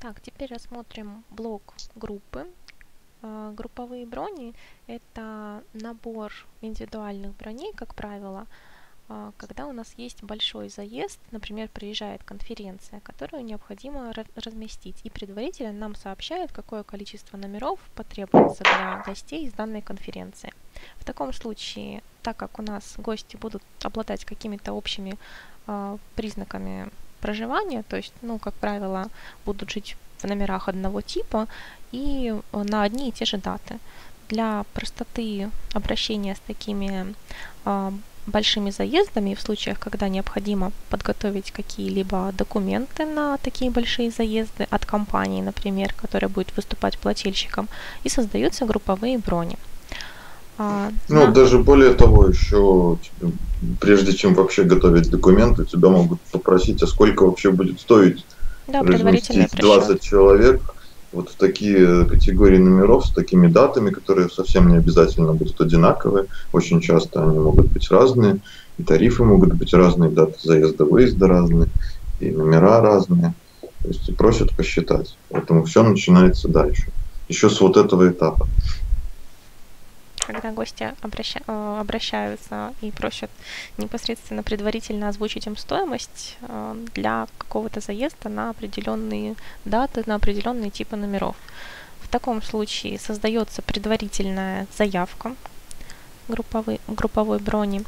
Так, теперь рассмотрим блок группы. А, групповые брони – это набор индивидуальных броней, как правило, а, когда у нас есть большой заезд, например, приезжает конференция, которую необходимо разместить, и предварительно нам сообщают, какое количество номеров потребуется для гостей из данной конференции. В таком случае, так как у нас гости будут обладать какими-то общими э, признаками проживания, то есть, ну, как правило, будут жить в номерах одного типа и э, на одни и те же даты. Для простоты обращения с такими э, большими заездами, в случаях, когда необходимо подготовить какие-либо документы на такие большие заезды от компании, например, которая будет выступать плательщиком, и создаются групповые брони. А, ну, на... даже более того, еще прежде чем вообще готовить документы, тебя могут попросить, а сколько вообще будет стоить да, разместить 20 человек вот в такие категории номеров с такими датами, которые совсем не обязательно будут одинаковые. Очень часто они могут быть разные, и тарифы могут быть разные, даты заезда, выезда разные, и номера разные. То есть и просят посчитать. Поэтому все начинается дальше. Еще с вот этого этапа когда гости обраща, э, обращаются и просят непосредственно предварительно озвучить им стоимость э, для какого-то заезда на определенные даты, на определенные типы номеров. В таком случае создается предварительная заявка групповой, групповой брони.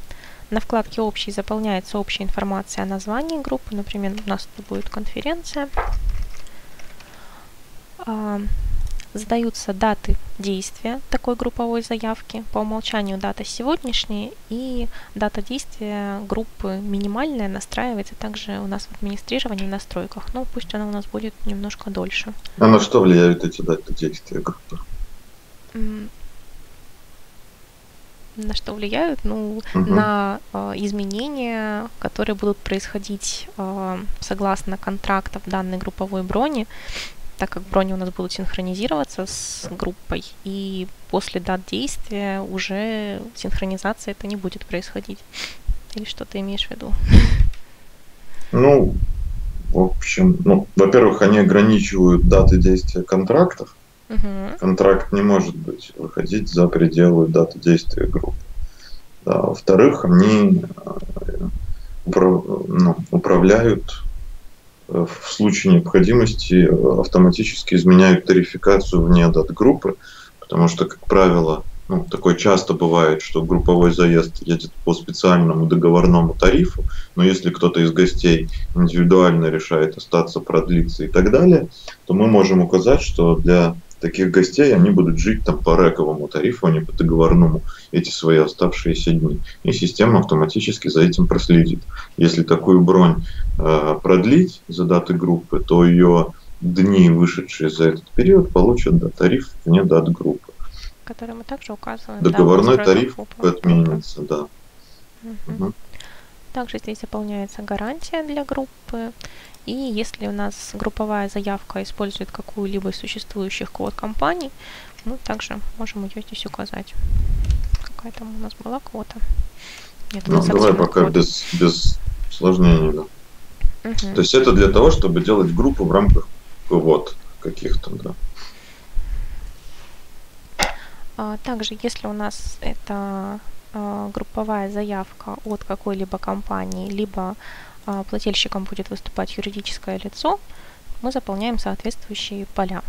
На вкладке «Общий» заполняется общая информация о названии группы. Например, у нас тут будет конференция. Задаются даты действия такой групповой заявки. По умолчанию дата сегодняшняя и дата действия группы минимальная настраивается также у нас в администрировании в настройках. Но пусть она у нас будет немножко дольше. А на что влияют эти даты действия группы? на что влияют? Ну, угу. на э, изменения, которые будут происходить э, согласно контрактов данной групповой брони так как брони у нас будут синхронизироваться с группой, и после дат действия уже синхронизация это не будет происходить. Или что ты имеешь в виду? Ну, в общем, ну, во-первых, они ограничивают даты действия контрактов. Угу. Контракт не может быть выходить за пределы даты действия группы. Да, во-вторых, они э, управ, ну, управляют в случае необходимости автоматически изменяют тарификацию вне дат-группы, потому что, как правило, ну, такое часто бывает, что групповой заезд едет по специальному договорному тарифу, но если кто-то из гостей индивидуально решает остаться, продлиться и так далее, то мы можем указать, что для таких гостей, они будут жить там по рековому тарифу, а не по договорному эти свои оставшиеся дни. И система автоматически за этим проследит. Если такую бронь э, продлить за даты группы, то ее дни, вышедшие за этот период, получат да, тариф вне дат группы. Который мы также указываем. Договорной да, тариф отменится, да. Угу. Угу. Также здесь заполняется гарантия для группы. И если у нас групповая заявка использует какую-либо из существующих код компаний, мы также можем ее здесь указать. Какая там у нас была квота? Нет, ну, давай пока без, без усложнений, да. Угу. То есть это для того, чтобы делать группу в рамках вот каких-то, да. А, также, если у нас это групповая заявка от какой-либо компании, либо а, плательщиком будет выступать юридическое лицо, мы заполняем соответствующие поля.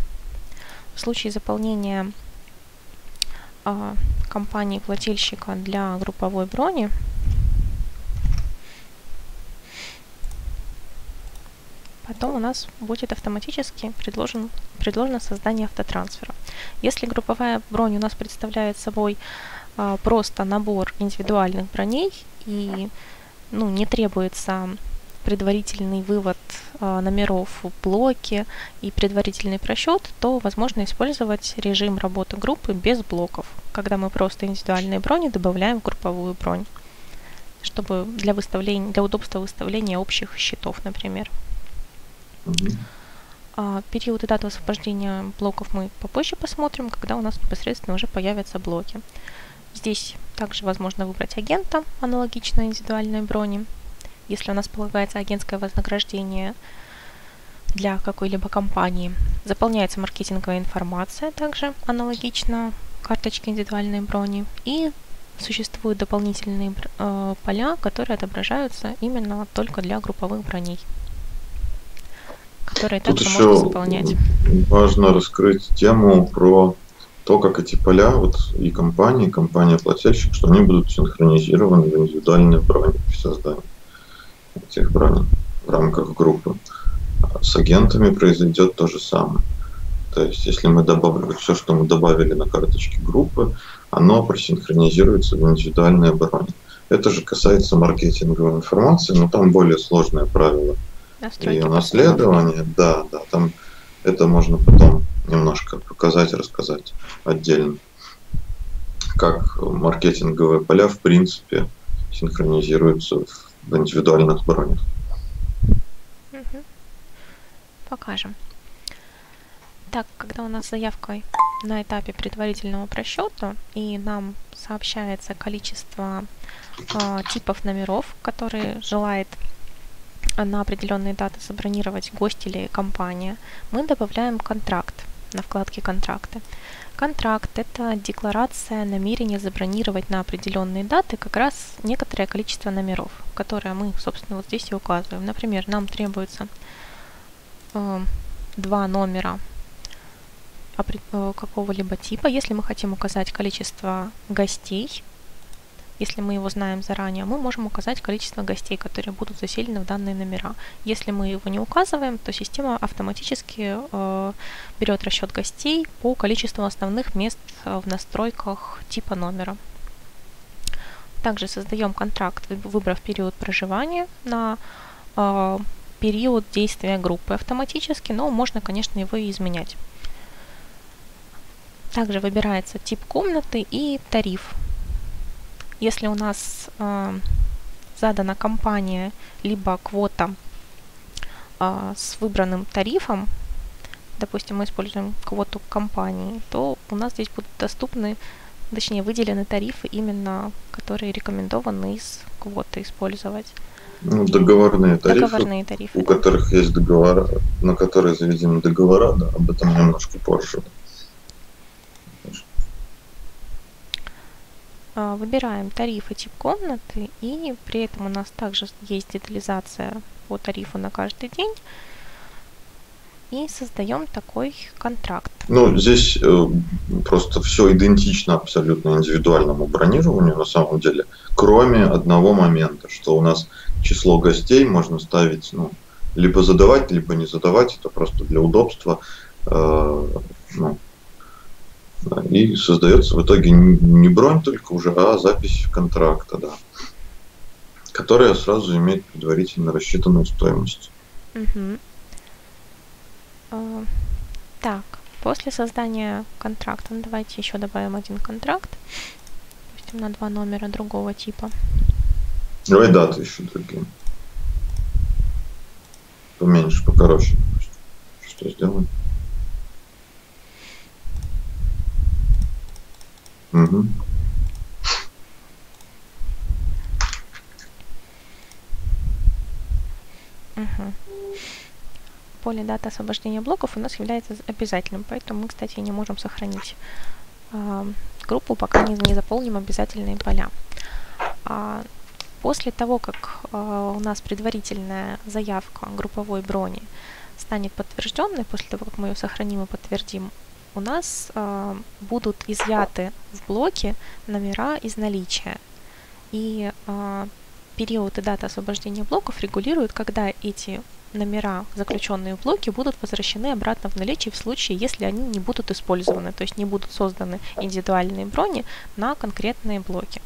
В случае заполнения а, компании плательщика для групповой брони потом у нас будет автоматически предложен, предложено создание автотрансфера. Если групповая бронь у нас представляет собой а, просто набор индивидуальных броней и ну, не требуется предварительный вывод э, номеров в блоке и предварительный просчет, то возможно использовать режим работы группы без блоков, когда мы просто индивидуальные брони добавляем в групповую бронь, чтобы для, выставления, для удобства выставления общих счетов, например. Mm-hmm. А, период и дату освобождения блоков мы попозже посмотрим, когда у нас непосредственно уже появятся блоки. Здесь также возможно выбрать агента, аналогично индивидуальной брони. Если у нас полагается агентское вознаграждение, для какой-либо компании. Заполняется маркетинговая информация также аналогично карточке индивидуальной брони. И существуют дополнительные э, поля, которые отображаются именно только для групповых броней, которые Тут также можно заполнять. Важно раскрыть тему про то, как эти поля, вот и компании, компания-плательщик, что они будут синхронизированы в индивидуальной броне при создании этих броней в рамках группы. С агентами произойдет то же самое. То есть, если мы добавим все, что мы добавили на карточке группы, оно просинхронизируется в индивидуальной обороне. Это же касается маркетинговой информации, но там более сложные правила Настройки ее наследования. Да, да, там это можно потом немножко показать, рассказать отдельно. Как маркетинговые поля, в принципе, синхронизируются в индивидуальных бронях. Покажем. Так, когда у нас заявка на этапе предварительного просчета и нам сообщается количество э, типов номеров, которые желает на определенные даты забронировать гость или компания, мы добавляем контракт на вкладке «Контракты». Контракт – это декларация намерения забронировать на определенные даты как раз некоторое количество номеров, которые мы, собственно, вот здесь и указываем. Например, нам требуется э, два номера Э, какого-либо типа. Если мы хотим указать количество гостей, если мы его знаем заранее, мы можем указать количество гостей, которые будут заселены в данные номера. Если мы его не указываем, то система автоматически э, берет расчет гостей по количеству основных мест э, в настройках типа номера. Также создаем контракт, выбрав период проживания на э, период действия группы автоматически, но можно, конечно, его и изменять. Также выбирается тип комнаты и тариф. Если у нас э, задана компания либо квота э, с выбранным тарифом, допустим, мы используем квоту компании, то у нас здесь будут доступны, точнее, выделены тарифы именно, которые рекомендованы из квоты использовать. Ну, договорные тарифы, договорные тарифы у да. которых есть договора, на которые заведены договора, да, об этом немножко позже. А, выбираем тариф и тип комнаты, и при этом у нас также есть детализация по тарифу на каждый день. И создаем такой контракт. Ну, здесь э, просто все идентично абсолютно индивидуальному бронированию на самом деле, кроме одного момента, что у нас число гостей можно ставить, ну, либо задавать, либо не задавать, это просто для удобства. Э, ну, и создается в итоге не бронь только уже, а запись контракта, да, которая сразу имеет предварительно рассчитанную стоимость. Угу. Так, после создания контракта, ну, давайте еще добавим один контракт, допустим, на два номера другого типа. Давай даты еще другие. Поменьше, покороче. Что сделаем? Угу. Угу. Поле дата освобождения блоков у нас является обязательным, поэтому мы, кстати, не можем сохранить э, группу, пока не, не заполним обязательные поля. А после того, как э, у нас предварительная заявка групповой брони станет подтвержденной, после того, как мы ее сохраним и подтвердим, у нас э, будут изъяты в блоке номера из наличия. И э, период и дата освобождения блоков регулируют, когда эти номера, заключенные в блоке, будут возвращены обратно в наличие в случае, если они не будут использованы, то есть не будут созданы индивидуальные брони на конкретные блоки.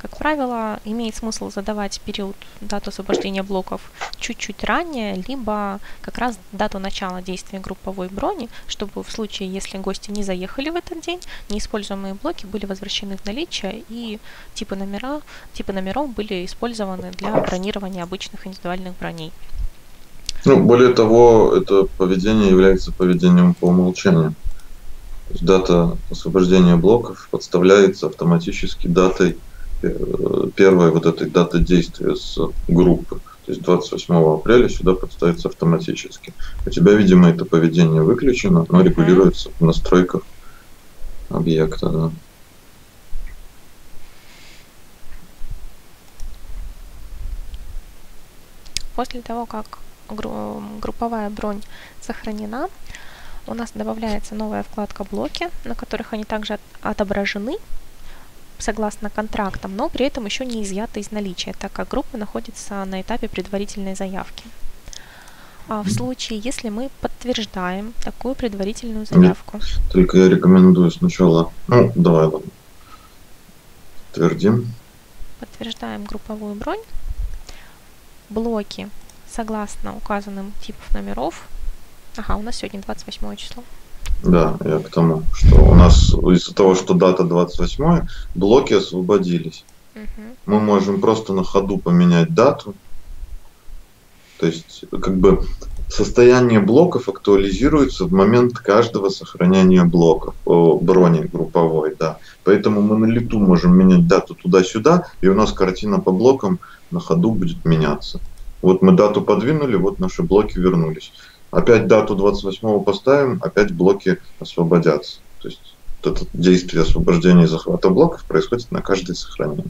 Как правило, имеет смысл задавать период дату освобождения блоков чуть-чуть ранее, либо как раз дату начала действия групповой брони, чтобы в случае, если гости не заехали в этот день, неиспользуемые блоки были возвращены в наличие и типы, номера, типы номеров были использованы для бронирования обычных индивидуальных броней. Ну, более того, это поведение является поведением по умолчанию. дата освобождения блоков подставляется автоматически датой первой вот этой даты действия с группы. То есть 28 апреля сюда подставится автоматически. У тебя, видимо, это поведение выключено, но регулируется в настройках объекта. Да. После того, как групповая бронь сохранена, у нас добавляется новая вкладка блоки, на которых они также отображены согласно контрактам, но при этом еще не изъяты из наличия, так как группа находится на этапе предварительной заявки. А в случае, если мы подтверждаем такую предварительную заявку. Только я рекомендую сначала, ну, давай, ладно, подтвердим. Подтверждаем групповую бронь блоки согласно указанным типов номеров. Ага, у нас сегодня 28 число. Да, я к тому, что у нас из-за того, что дата 28, блоки освободились. Угу. Мы можем просто на ходу поменять дату. То есть, как бы состояние блоков актуализируется в момент каждого сохранения блоков, о, брони групповой, да. Поэтому мы на лету можем менять дату туда-сюда, и у нас картина по блокам на ходу будет меняться. Вот мы дату подвинули, вот наши блоки вернулись. Опять дату 28 поставим, опять блоки освободятся. То есть это действие освобождения и захвата блоков происходит на каждое сохранение.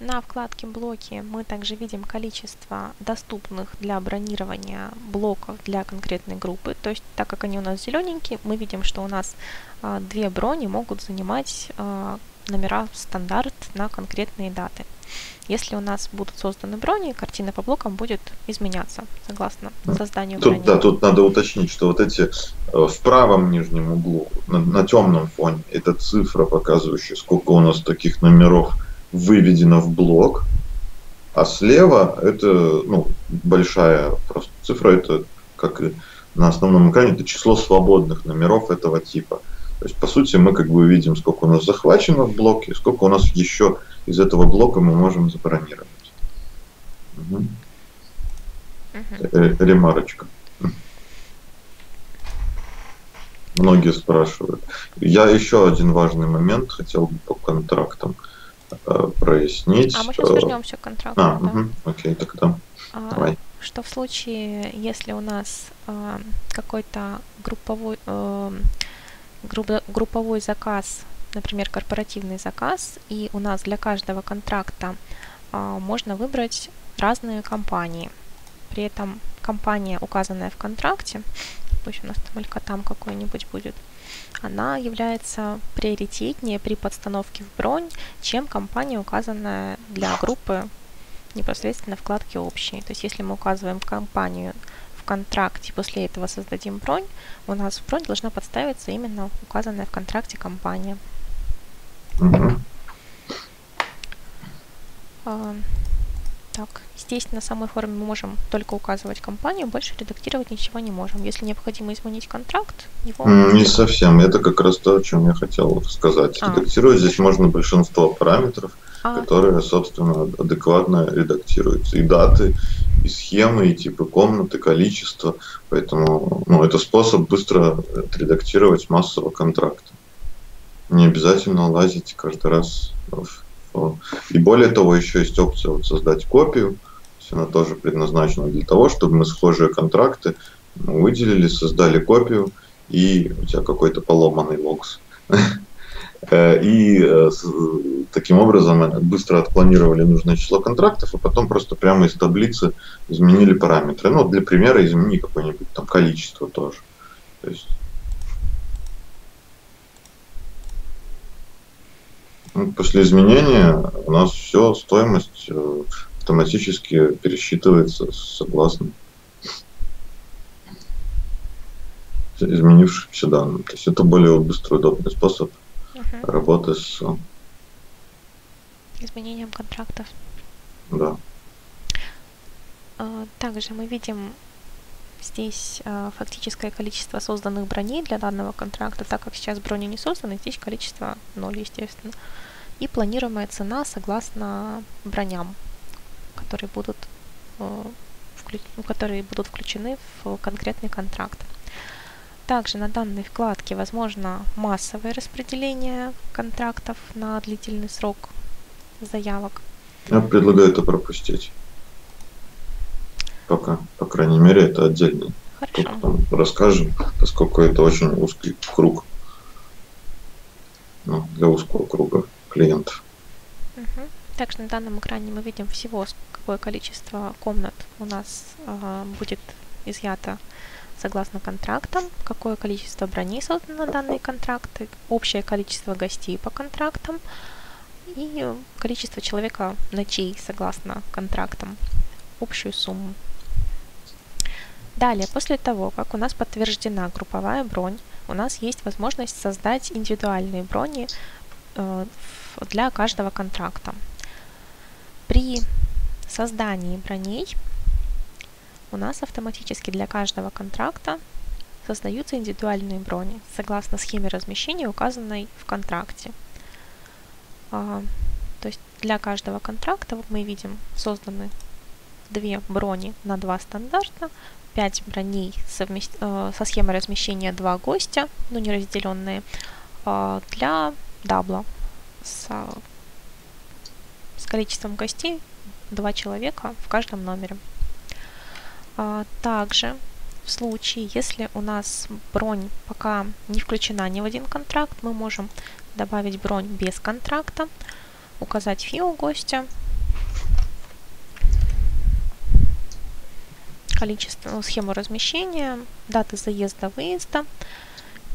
На вкладке блоки мы также видим количество доступных для бронирования блоков для конкретной группы. То есть, так как они у нас зелененькие, мы видим, что у нас а, две брони могут занимать а, номера стандарт на конкретные даты. Если у нас будут созданы брони, картина по блокам будет изменяться согласно созданию тут, брони. Да, тут надо уточнить, что вот эти э, в правом нижнем углу, на, на темном фоне, это цифра, показывающая, сколько у нас таких номеров выведено в блок, а слева это ну, большая просто цифра, это как и на основном экране, это число свободных номеров этого типа. То есть, по сути, мы как бы видим, сколько у нас захвачено в блоке, сколько у нас еще из этого блока мы можем забронировать. Угу. Угу. Ремарочка. Многие спрашивают. Я еще один важный момент хотел бы по контрактам э, прояснить. А мы сейчас вернемся к контракту. А, да. угу, окей, тогда а, давай. Что в случае, если у нас э, какой-то групповой э, групповой заказ, например, корпоративный заказ, и у нас для каждого контракта а, можно выбрать разные компании. При этом компания, указанная в контракте, пусть у нас там там какой-нибудь будет, она является приоритетнее при подстановке в бронь, чем компания, указанная для группы непосредственно вкладки общие. То есть если мы указываем компанию контракте, после этого создадим бронь, у нас в бронь должна подставиться именно указанная в контракте компания. Угу. А, так, здесь на самой форме мы можем только указывать компанию, больше редактировать ничего не можем. Если необходимо изменить контракт, его... Не совсем, это как раз то, о чем я хотел сказать. А. Редактировать здесь можно большинство параметров, а. которые, собственно, адекватно редактируются. И даты, и схемы, и типы комнаты, количество. Поэтому ну, это способ быстро отредактировать массово контракты. Не обязательно лазить каждый раз. И более того, еще есть опция вот создать копию. Она тоже предназначена для того, чтобы мы схожие контракты выделили, создали копию, и у тебя какой-то поломанный локс и э, таким образом быстро отпланировали нужное число контрактов, а потом просто прямо из таблицы изменили параметры. Ну, для примера измени какое-нибудь там количество тоже. То есть ну, после изменения у нас все, стоимость э, автоматически пересчитывается согласно изменившимся данным. То есть это более быстрый, удобный способ угу. работы с изменением контрактов. Да. А, также мы видим здесь а, фактическое количество созданных броней для данного контракта, так как сейчас брони не созданы, здесь количество 0, естественно. И планируемая цена согласно броням, которые будут, э, которые будут включены в конкретный контракт. Также на данной вкладке возможно массовое распределение контрактов на длительный срок заявок. Я предлагаю это пропустить. Пока, по крайней мере, это отдельно. Хорошо. Потом расскажем, поскольку это очень узкий круг. Ну, для узкого круга клиентов. Угу. Также на данном экране мы видим всего, какое количество комнат у нас э, будет изъято согласно контрактам, какое количество броней создано на данные контракты, общее количество гостей по контрактам и количество человека ночей согласно контрактам, общую сумму. Далее, после того, как у нас подтверждена групповая бронь, у нас есть возможность создать индивидуальные брони э, для каждого контракта. При создании броней у нас автоматически для каждого контракта создаются индивидуальные брони согласно схеме размещения, указанной в контракте. А, то есть для каждого контракта вот мы видим созданы две брони на два стандарта, 5 броней э, со схемой размещения 2 гостя, но не разделенные, э, для дабла с, с количеством гостей 2 человека в каждом номере. А, также в случае, если у нас бронь пока не включена ни в один контракт, мы можем добавить бронь без контракта, указать фио гостя, количество, ну, схему размещения, даты заезда, выезда,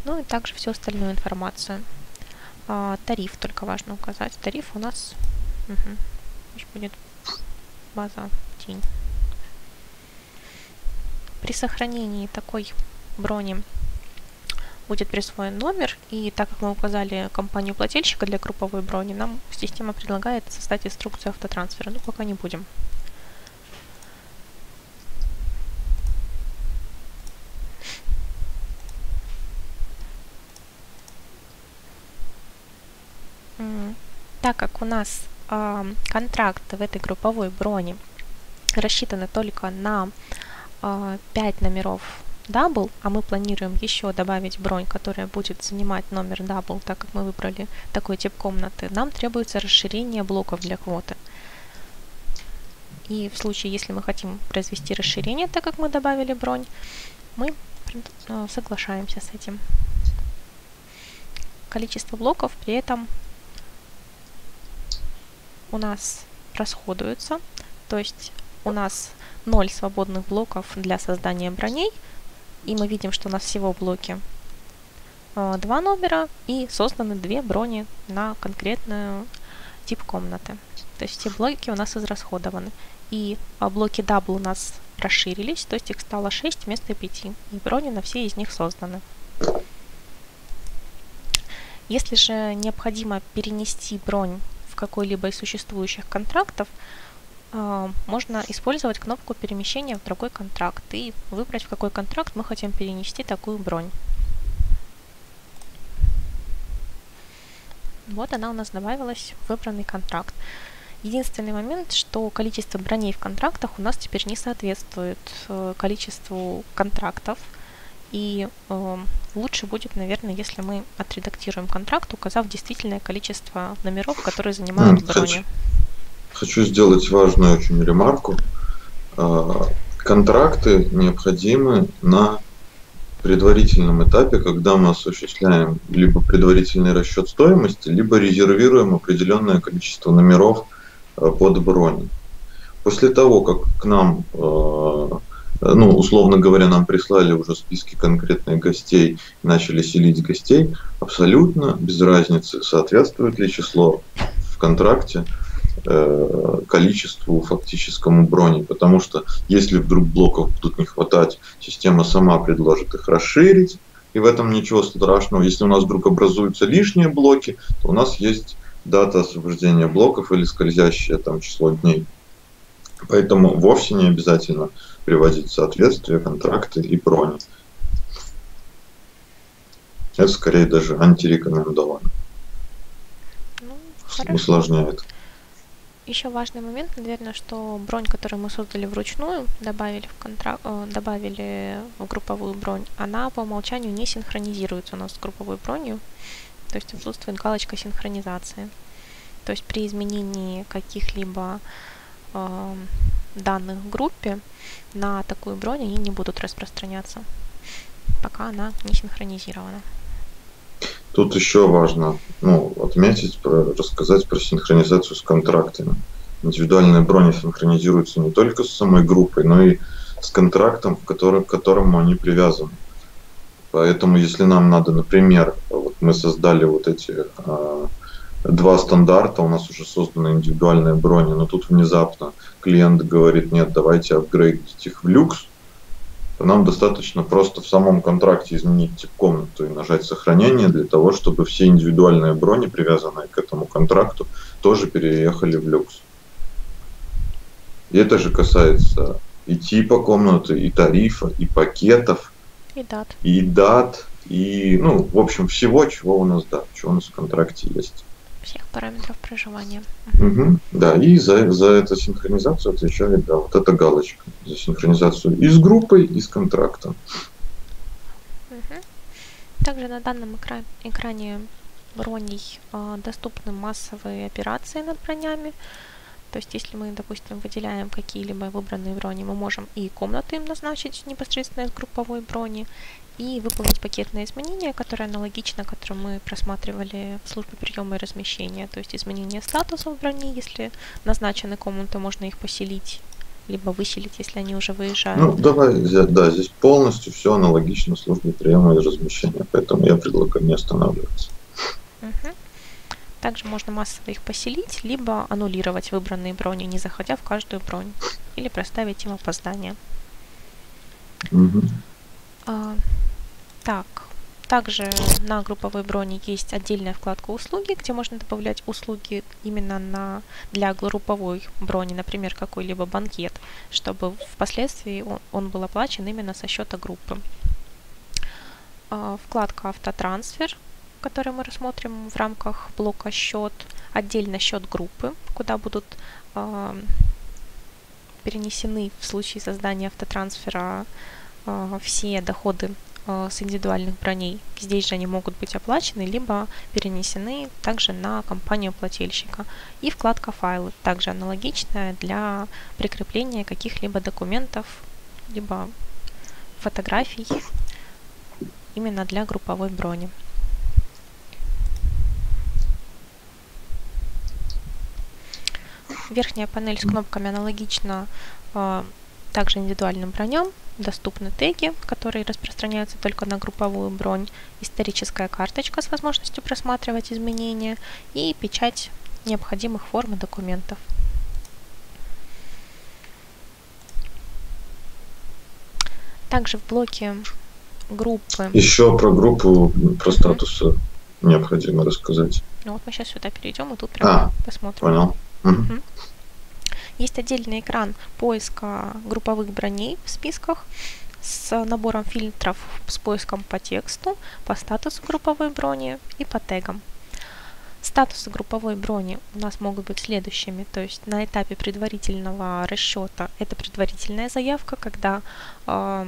ну и также всю остальную информацию. А, тариф только важно указать. Тариф у нас угу, будет база день. При сохранении такой брони будет присвоен номер, и так как мы указали компанию плательщика для групповой брони, нам система предлагает создать инструкцию автотрансфера. Ну, пока не будем. Так как у нас э, контракт в этой групповой броне рассчитаны только на а, 5 номеров double, а мы планируем еще добавить бронь, которая будет занимать номер double, так как мы выбрали такой тип комнаты, нам требуется расширение блоков для квоты. И в случае, если мы хотим произвести расширение, так как мы добавили бронь, мы э, соглашаемся с этим. Количество блоков при этом у нас расходуются, то есть у нас 0 свободных блоков для создания броней, и мы видим, что у нас всего блоки э, два номера и созданы две брони на конкретную тип комнаты. То есть все блоки у нас израсходованы. И а, блоки double у нас расширились, то есть их стало 6 вместо 5. И брони на все из них созданы. Если же необходимо перенести бронь какой-либо из существующих контрактов, а, можно использовать кнопку перемещения в другой контракт и выбрать, в какой контракт мы хотим перенести такую бронь. Вот она у нас добавилась в выбранный контракт. Единственный момент, что количество броней в контрактах у нас теперь не соответствует э, количеству контрактов. И э, лучше будет, наверное, если мы отредактируем контракт, указав действительное количество номеров, которые занимают брони. Хочу, хочу сделать важную очень ремарку. А, контракты необходимы на предварительном этапе, когда мы осуществляем либо предварительный расчет стоимости, либо резервируем определенное количество номеров а, под брони. После того, как к нам а, ну, условно говоря, нам прислали уже списки конкретных гостей, начали селить гостей, абсолютно без разницы, соответствует ли число в контракте количеству фактическому брони, потому что если вдруг блоков будут не хватать, система сама предложит их расширить, и в этом ничего страшного. Если у нас вдруг образуются лишние блоки, то у нас есть дата освобождения блоков или скользящее там число дней. Поэтому вовсе не обязательно приводить в соответствие контракты и брони. Это скорее даже антирекомендовано. Ну, Усложняет. Еще важный момент, наверное, что бронь, которую мы создали вручную, добавили в контракт, э, добавили в групповую бронь, она по умолчанию не синхронизируется у нас с групповой бронью, то есть отсутствует галочка синхронизации. То есть при изменении каких-либо э, данных в группе на такую бронь они не будут распространяться, пока она не синхронизирована. Тут еще важно ну, отметить, про, рассказать про синхронизацию с контрактами. Индивидуальные брони синхронизируются не только с самой группой, но и с контрактом, в который, к которому они привязаны. Поэтому, если нам надо, например, вот мы создали вот эти э, два стандарта, у нас уже созданы индивидуальные брони, но тут внезапно клиент говорит, нет, давайте апгрейдить их в люкс, нам достаточно просто в самом контракте изменить тип комнату и нажать сохранение для того, чтобы все индивидуальные брони, привязанные к этому контракту, тоже переехали в люкс. И это же касается и типа комнаты, и тарифа, и пакетов, и дат, и дат, и, ну, в общем, всего, чего у нас, да, чего у нас в контракте есть. Всех параметров проживания. Угу, да, и за, за эту синхронизацию отвечает, да, вот эта галочка. За синхронизацию и с группой, и с контрактом. Угу. Также на данном экране, экране броней э, доступны массовые операции над бронями. То есть, если мы, допустим, выделяем какие-либо выбранные брони, мы можем и комнату им назначить непосредственно из групповой брони, и выполнить пакетное изменение, которое аналогично, которое мы просматривали в службе приема и размещения. То есть изменение статусов брони, если назначены комнаты, можно их поселить, либо выселить, если они уже выезжают. Ну, давай, да, здесь полностью все аналогично службе приема и размещения, поэтому я предлагаю не останавливаться. Угу. Также можно массово их поселить, либо аннулировать выбранные брони, не заходя в каждую бронь, или проставить им опоздание. Угу. А, так, также на групповой броне есть отдельная вкладка услуги, где можно добавлять услуги именно на, для групповой брони, например, какой-либо банкет, чтобы впоследствии он, он был оплачен именно со счета группы. А, вкладка автотрансфер, который мы рассмотрим в рамках блока счет, отдельно счет группы, куда будут э, перенесены в случае создания автотрансфера э, все доходы с индивидуальных броней. Здесь же они могут быть оплачены, либо перенесены также на компанию плательщика. И вкладка файлы, также аналогичная для прикрепления каких-либо документов, либо фотографий именно для групповой брони. Верхняя панель с кнопками аналогична э, также индивидуальным броням. Доступны теги, которые распространяются только на групповую бронь, историческая карточка с возможностью просматривать изменения и печать необходимых форм и документов. Также в блоке группы... Еще про группу, про статусы mm-hmm. необходимо рассказать. Ну вот мы сейчас сюда перейдем и тут прямо а, посмотрим. Понял. Угу. Есть отдельный экран поиска групповых броней в списках с набором фильтров с поиском по тексту, по статусу групповой брони и по тегам. Статусы групповой брони у нас могут быть следующими, то есть на этапе предварительного расчета это предварительная заявка, когда э,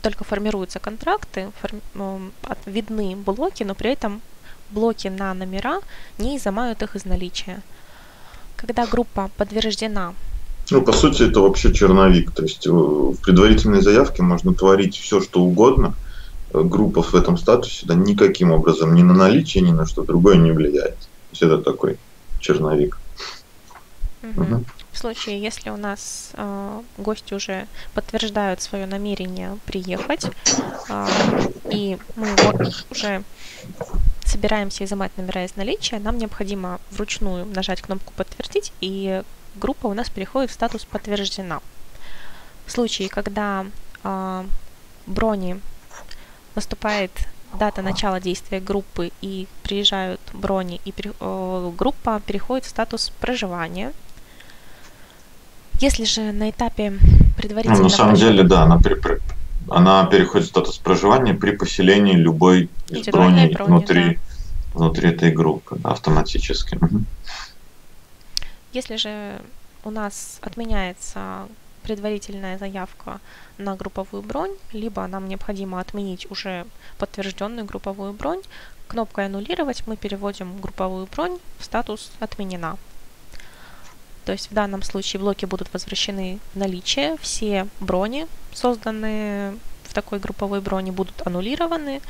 только формируются контракты, форми, э, видны блоки, но при этом блоки на номера не изымают их из наличия когда группа подтверждена. Ну, по сути, это вообще черновик. То есть э, в предварительной заявке можно творить все, что угодно. Э, группа в этом статусе да, никаким образом ни на наличие, ни на что другое не влияет. То есть это такой черновик. Угу. Угу. В случае, если у нас э, гости уже подтверждают свое намерение приехать, э, и мы уже собираемся изымать номера из наличия, нам необходимо вручную нажать кнопку «Подтвердить», и группа у нас переходит в статус «Подтверждена». В случае, когда э, брони наступает дата начала действия группы и приезжают брони, и э, группа переходит в статус проживания. Если же на этапе предварительного... Ну, на самом деле, да, она, при, при, она переходит в статус проживания при поселении любой из броней внутри, да. внутри этой группы да, автоматически. Если же у нас отменяется предварительная заявка на групповую бронь, либо нам необходимо отменить уже подтвержденную групповую бронь, кнопкой «Аннулировать» мы переводим групповую бронь в статус «Отменена». То есть в данном случае блоки будут возвращены в наличие, все брони, созданные в такой групповой броне, будут аннулированы,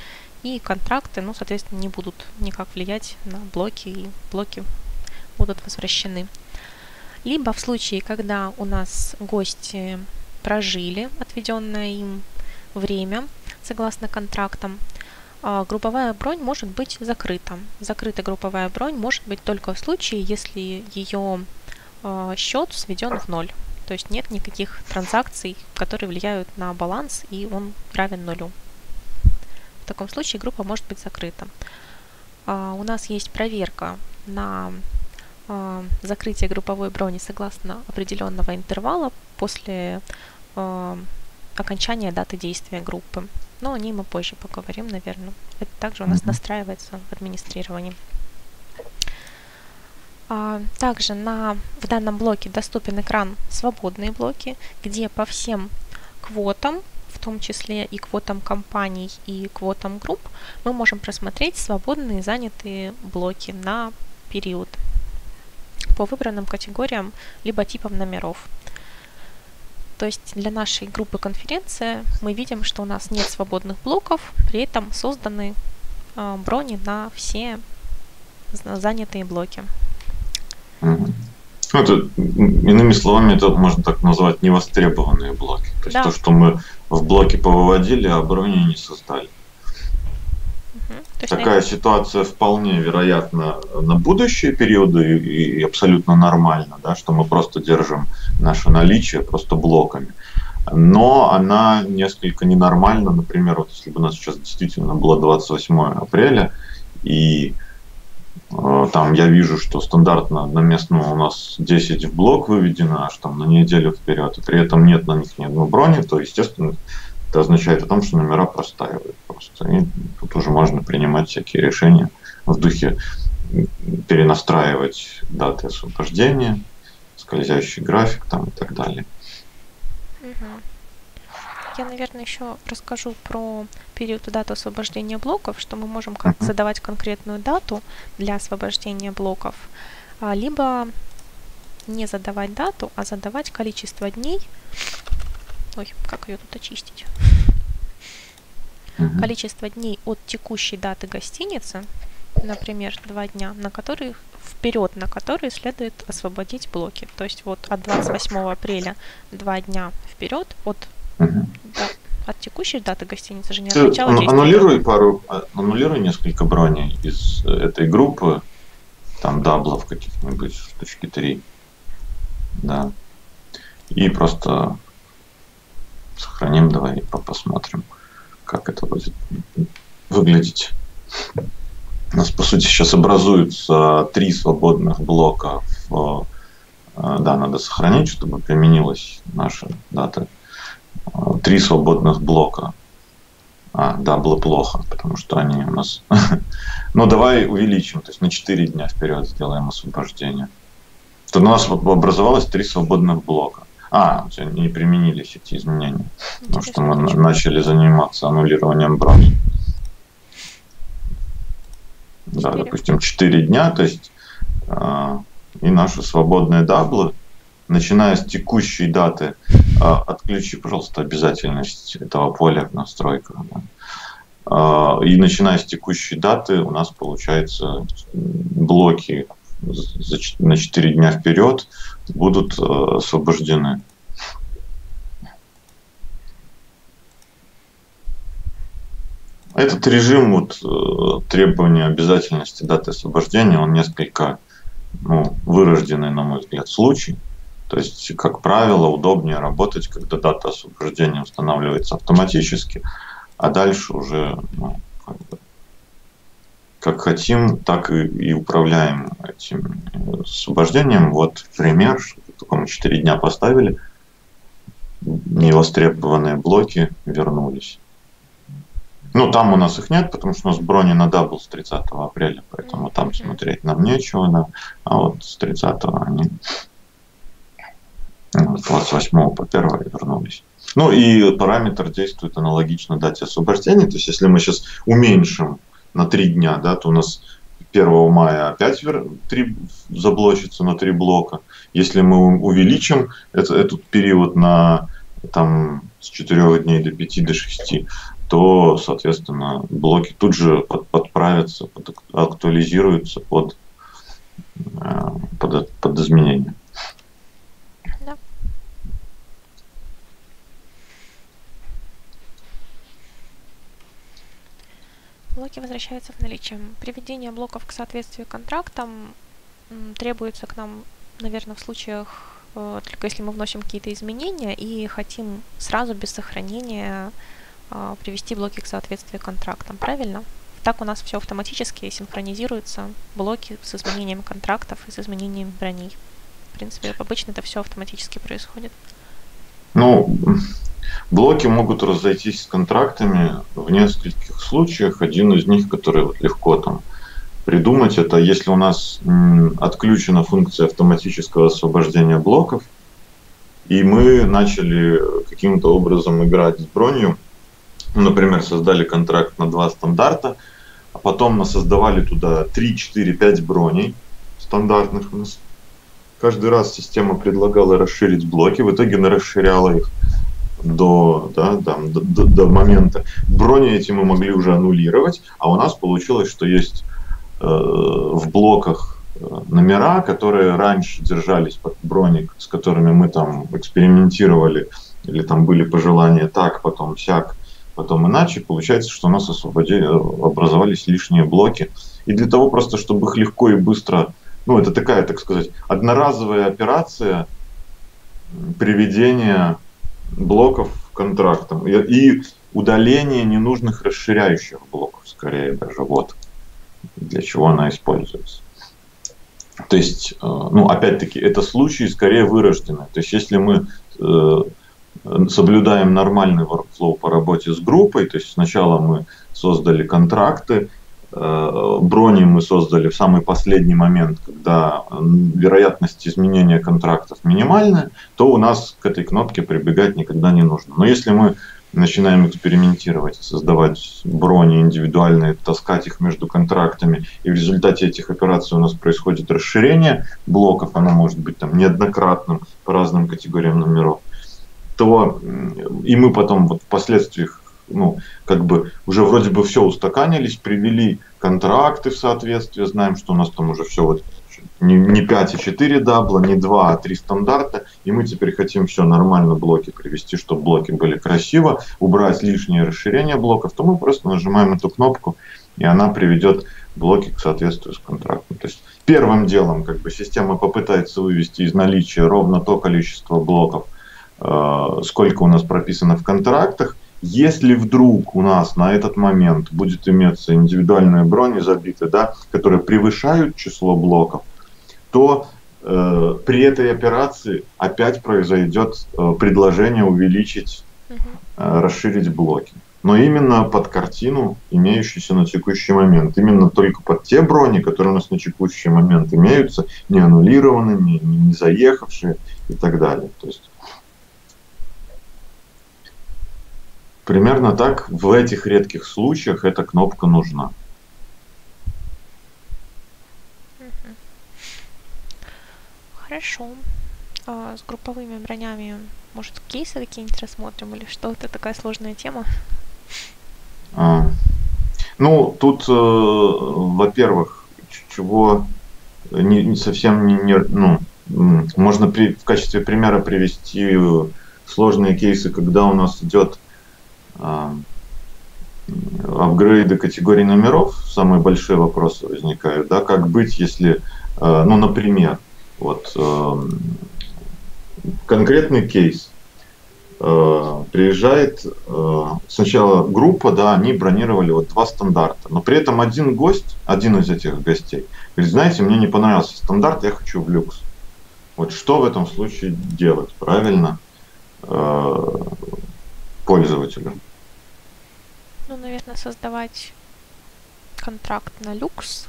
и контракты, ну, соответственно, не будут никак влиять на блоки, и блоки будут возвращены. Либо в случае, когда у нас гости прожили отведенное им время согласно контрактам, а, групповая бронь может быть закрыта. Закрытая групповая бронь может быть только в случае, если ее счет сведен в ноль. То есть нет никаких транзакций, которые влияют на баланс, и он равен нулю. В таком случае группа может быть закрыта. А, у нас есть проверка на закрытие групповой брони согласно определенного интервала после окончания даты действия группы. Но о ней мы позже поговорим, наверное. Это также у нас настраивается в администрировании. А, также на, в данном блоке доступен экран «Свободные блоки», где по всем квотам, в том числе и квотам компаний и квотам групп, мы можем просмотреть свободные занятые блоки на период по выбранным категориям либо типам номеров. То есть для нашей группы конференция мы видим, что у нас нет свободных блоков, при этом созданы э, брони на все занятые блоки. Ну, это, иными словами, это можно так назвать невостребованные блоки. То есть да. то, что мы в блоке повыводили, а брони не создали. Угу. Такая есть... ситуация вполне вероятна на будущие периоды и, и абсолютно нормально, да, что мы просто держим наше наличие просто блоками. Но она несколько ненормальна, например, вот если бы у нас сейчас действительно было 28 апреля, и там я вижу, что стандартно одноместного у нас 10 в блок выведено, аж там на неделю вперед, и при этом нет на них ни одной брони, то, естественно, это означает о том, что номера простаивают просто. И тут уже можно принимать всякие решения в духе перенастраивать даты освобождения, скользящий график там и так далее. Угу. Я, наверное, еще расскажу про период дату освобождения блоков, что мы можем как задавать конкретную дату для освобождения блоков, а, либо не задавать дату, а задавать количество дней. Ой, как ее тут очистить? Количество дней от текущей даты гостиницы, например, два дня, на которые вперед, на которые следует освободить блоки. То есть вот от 28 апреля два дня вперед от Угу. Да. От текущей даты гостиницы же не от начала действия. Аннулируй пару, аннулируй несколько броней из этой группы, там double ов каких-нибудь штучки 3. Да. И просто сохраним, давай посмотрим, как это будет выглядеть. У нас, по сути, сейчас образуются три свободных блока. В, э, да, надо сохранить, чтобы применилась наша дата три свободных блока. А, да, было плохо, потому что они у нас... ну, давай увеличим, то есть на 4 дня вперед сделаем освобождение. То у нас образовалось три свободных блока. А, не применились эти изменения, потому что мы начали заниматься аннулированием бронь. Да, допустим, 4 дня, то есть э, и наши свободные даблы – начиная с текущей даты, а, отключи, пожалуйста, обязательность этого поля в настройках. Да. А, и начиная с текущей даты у нас получается блоки на 4 дня вперед будут а, освобождены. Этот режим вот, э, требования обязательности даты освобождения, он несколько ну, вырожденный, на мой взгляд, случай. То есть, как правило, удобнее работать, когда дата освобождения устанавливается автоматически, а дальше уже ну, как, бы, как хотим, так и, и управляем этим освобождением. Вот пример, только мы 4 дня поставили, невостребованные блоки вернулись. Ну, там у нас их нет, потому что у нас брони на double с 30 апреля, поэтому там смотреть нам нечего, да. А вот с 30 они с 28 по 1 вернулись. Ну и параметр действует аналогично дате освобождения. То есть если мы сейчас уменьшим на три дня, да, то у нас 1 мая опять 3, заблочится на три блока. Если мы увеличим это, этот период на там, с 4 дней до 5 до 6, то, соответственно, блоки тут же под, подправятся, под, актуализируются под, э, под, под изменения. Да. Блоки возвращаются в наличие. Приведение блоков к соответствию контрактам требуется к нам, наверное, в случаях, э, только если мы вносим какие-то изменения и хотим сразу без сохранения а, привести блоки к соответствию контрактам, правильно? Так у нас все автоматически синхронизируется, блоки с изменением контрактов и с изменением броней. В принципе, обычно это все автоматически происходит. Ну, блоки могут разойтись с контрактами в нескольких случаях. Один из них, который легко там придумать, это если у нас отключена функция автоматического освобождения блоков, и мы начали каким-то образом играть с бронью, например, создали контракт на два стандарта, а потом мы создавали туда 3, 4, 5 броней стандартных. У нас каждый раз система предлагала расширить блоки, в итоге она расширяла их до, да, там, до, до, до момента. Брони эти мы могли уже аннулировать, а у нас получилось, что есть э, в блоках э, номера, которые раньше держались под броник, с которыми мы там экспериментировали, или там были пожелания так, потом всяк потом иначе, получается, что у нас освободили, образовались лишние блоки. И для того просто, чтобы их легко и быстро, ну это такая, так сказать, одноразовая операция приведения блоков к контрактам и, удаление ненужных расширяющих блоков, скорее даже вот для чего она используется. То есть, э, ну, опять-таки, это случаи скорее вырожденные. То есть, если мы э, соблюдаем нормальный workflow по работе с группой. То есть сначала мы создали контракты, брони мы создали в самый последний момент, когда вероятность изменения контрактов минимальная, то у нас к этой кнопке прибегать никогда не нужно. Но если мы начинаем экспериментировать, создавать брони индивидуальные, таскать их между контрактами, и в результате этих операций у нас происходит расширение блоков, оно может быть там неоднократным по разным категориям номеров, то и мы потом вот впоследствии ну, как бы уже вроде бы все устаканились, привели контракты в соответствие, знаем, что у нас там уже все вот не, не 5 и 4 дабла, не 2, а 3 стандарта, и мы теперь хотим все нормально блоки привести, чтобы блоки были красиво, убрать лишнее расширение блоков, то мы просто нажимаем эту кнопку, и она приведет блоки к соответствию с контрактом. То есть первым делом как бы система попытается вывести из наличия ровно то количество блоков, Э, сколько у нас прописано в контрактах. Если вдруг у нас на этот момент будет иметься индивидуальные брони забиты, да, которые превышают число блоков, то э, при этой операции опять произойдет э, предложение увеличить, э, расширить блоки. Но именно под картину, имеющуюся на текущий момент. Именно только под те брони, которые у нас на текущий момент имеются, не аннулированные, не, не заехавшие и так далее. То есть Примерно так в этих редких случаях эта кнопка нужна. Хорошо. А с групповыми бронями, может, кейсы какие-нибудь рассмотрим, или что это такая сложная тема? А, ну, тут, э, во-первых, чего не, не совсем не, не ну, можно при, в качестве примера привести сложные кейсы, когда у нас идет апгрейды категории номеров, самые большие вопросы возникают, да, как быть, если, э, ну, например, вот эм, конкретный кейс, приезжает сначала группа, да, они бронировали вот два стандарта, но при этом один гость, один из этих гостей, говорит, знаете, мне не понравился стандарт, я хочу в люкс. Вот что в этом случае делать, правильно, пользователю? Ну, наверное, создавать контракт на люкс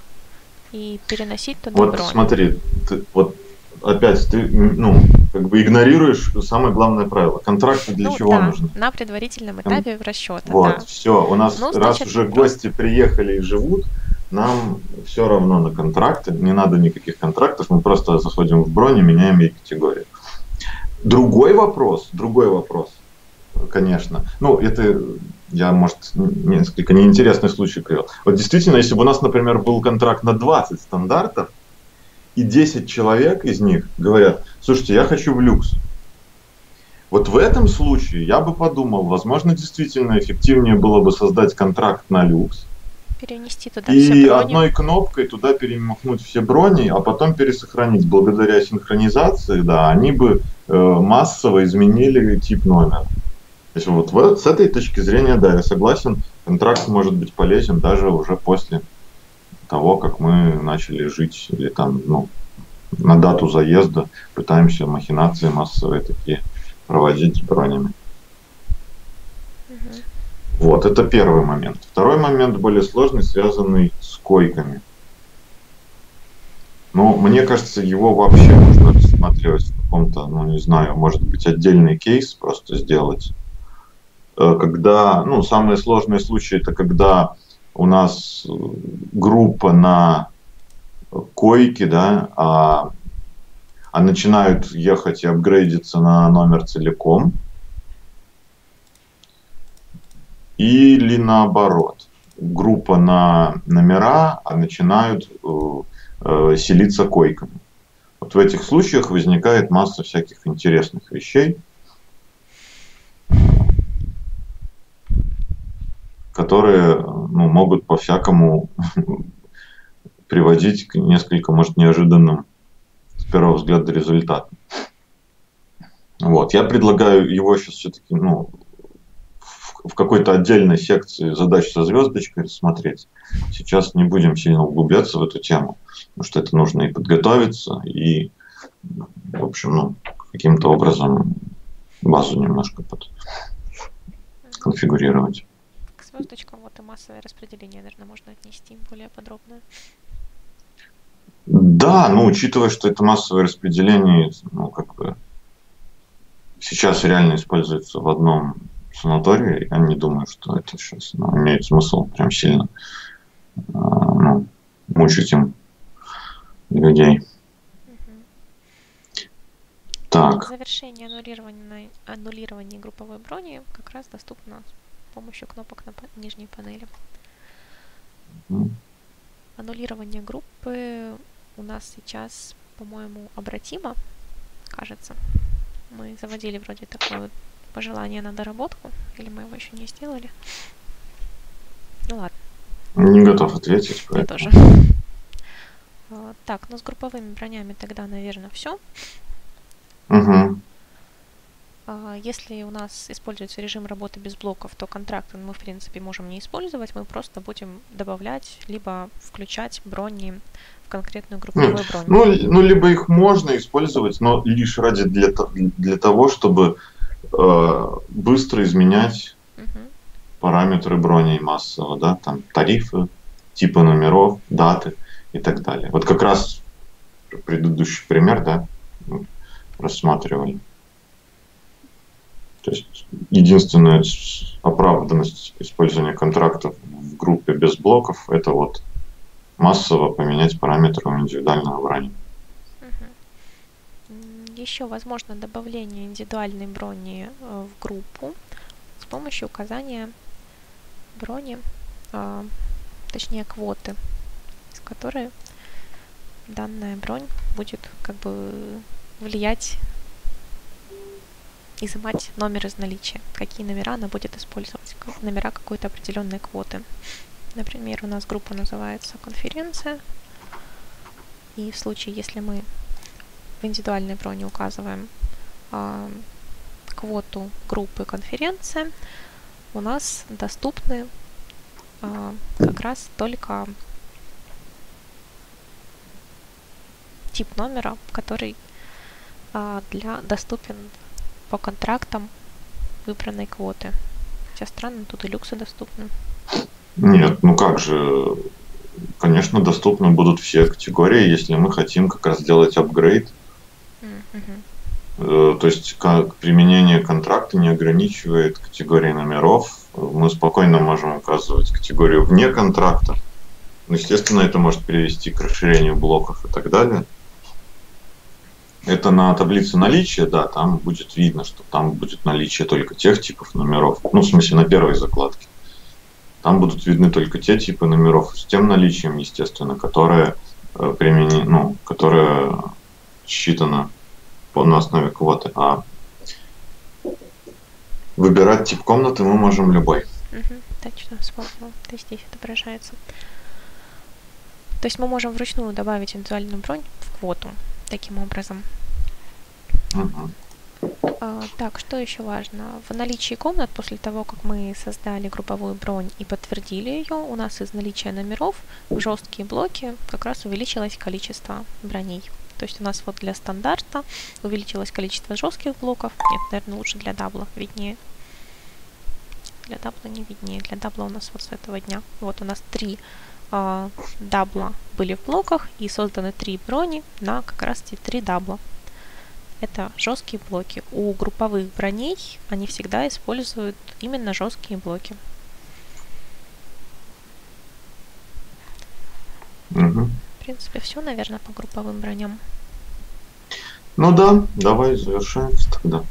и переносить туда Вот бронь. смотри, ты, вот опять ты, ну, как бы игнорируешь самое главное правило. Контракты для ну, чего да, нужны? На предварительном этапе расчета. Вот, да. все. У нас Ну, раз значит, уже гости приехали и живут, нам все равно на контракты, не надо никаких контрактов, мы просто заходим в бронь и меняем ей категорию. Другой вопрос, другой вопрос, конечно. Ну, это я, может, несколько неинтересный случай привел. Вот действительно, если бы у нас, например, был контракт на 20 стандартов, и 10 человек из них говорят, слушайте, я хочу в люкс. Вот в этом случае я бы подумал, возможно, действительно эффективнее было бы создать контракт на люкс, Перенести туда все и брони. одной кнопкой туда перемахнуть все брони, а потом пересохранить. Благодаря синхронизации, да, они бы э, массово изменили тип номера. То есть вот в- с этой точки зрения, да, я согласен, контракт может быть полезен даже уже после того, как мы начали жить или там, ну, на дату заезда пытаемся махинации массовые такие проводить с бронями. Мгм. Вот, это первый момент. Второй момент более сложный, связанный с койками. Но мне кажется, его вообще можно рассматривать в каком-то, ну не знаю, может быть, отдельный кейс просто сделать. Э, Когда, ну, самые сложные случаи, это когда у нас э, группа на койке, да, а, а начинают ехать и апгрейдиться на номер целиком. Или наоборот, группа на номера, а начинают э, э, селиться койками. Вот в этих случаях возникает масса всяких интересных вещей, которые ну, могут по-всякому приводить к несколько, может, неожиданным с первого взгляда результатам. Вот. Я предлагаю его сейчас все-таки ну, в, какой-то отдельной секции задач со звездочкой рассмотреть. Сейчас не будем сильно углубляться в эту тему, потому что это нужно и подготовиться, и, в общем, ну, каким-то образом базу немножко под конфигурировать. Звездочкам вот и массовое распределение, наверное, можно отнести более подробно. Да, ну, учитывая, что это массовое распределение, ну, как бы сейчас реально используется в одном санатории, я не думаю, что это сейчас ну, имеет смысл прям сильно а, ну, мучить им людей. Так, Завершение аннулирования, аннулирования групповой брони как раз доступно помощью кнопок на нижней панели. Аннулирование группы у нас сейчас, по-моему, обратимо, кажется. Мы заводили вроде такое вот пожелание на доработку, или мы его еще не сделали. Ну ладно, не готов ответить. я поэтому- тоже. А, Так, ну с групповыми бронями тогда, наверное, все. Мгм. Если у нас используется режим работы без блоков, то контракты мы, в принципе, можем не использовать. Мы просто будем добавлять, либо включать брони в конкретную групповую броню. Ну, л- ну, либо их можно использовать, но лишь ради для, для того, чтобы э, быстро изменять Мгм. параметры брони массово, да, там тарифы, типы номеров, даты и так далее. Вот как раз предыдущий пример, да, рассматривали. То есть единственная оправданность использования контрактов в группе без блоков это вот массово поменять параметры у индивидуального брони. Еще возможно добавление индивидуальной брони э, в группу с помощью указания брони, а, точнее квоты, с которой данная бронь будет как бы влиять, изымать номер из наличия, какие номера она будет использовать, номера какой-то определенной квоты. Например, у нас группа называется конференция, и в случае, если мы в индивидуальной броне указываем а, квоту группы конференция, у нас доступны а, как раз только тип номера, который а, для доступен по контрактам выбранной квоты. Хотя странно, тут и люксы доступны. Нет, ну как же, конечно, доступны будут все категории, если мы хотим как раз сделать апгрейд. Э, то есть как применение контракта не ограничивает категории номеров. Мы спокойно можем указывать категорию вне контракта. Естественно, это может привести к расширению блоков и так далее. Это на таблице наличия, да, там будет видно, что там будет наличие только тех типов номеров. Ну, в смысле, на первой закладке. Там будут видны только те типы номеров с тем наличием, естественно, которые э, примени, ну, которые считано на основе квоты, а выбирать тип комнаты мы можем любой. Точно, вспомнила. То есть здесь отображается. То есть мы можем вручную добавить индивидуальную бронь в квоту таким образом. А, так, что еще важно? В наличии комнат, после того, как мы создали групповую бронь и подтвердили ее, у нас из наличия номеров в жесткие блоки как раз увеличилось количество броней. То есть у нас вот для стандарта увеличилось количество жестких блоков. Нет, наверное, лучше для double а виднее. Для double а не виднее. Для double а у нас вот с этого дня. Вот у нас три э, double а были в блоках и созданы три брони на как раз эти три double а. Это жесткие блоки. У групповых броней они всегда используют именно жесткие блоки. Угу принципе, все, наверное, по групповым броням. Ну да, давай завершаем тогда.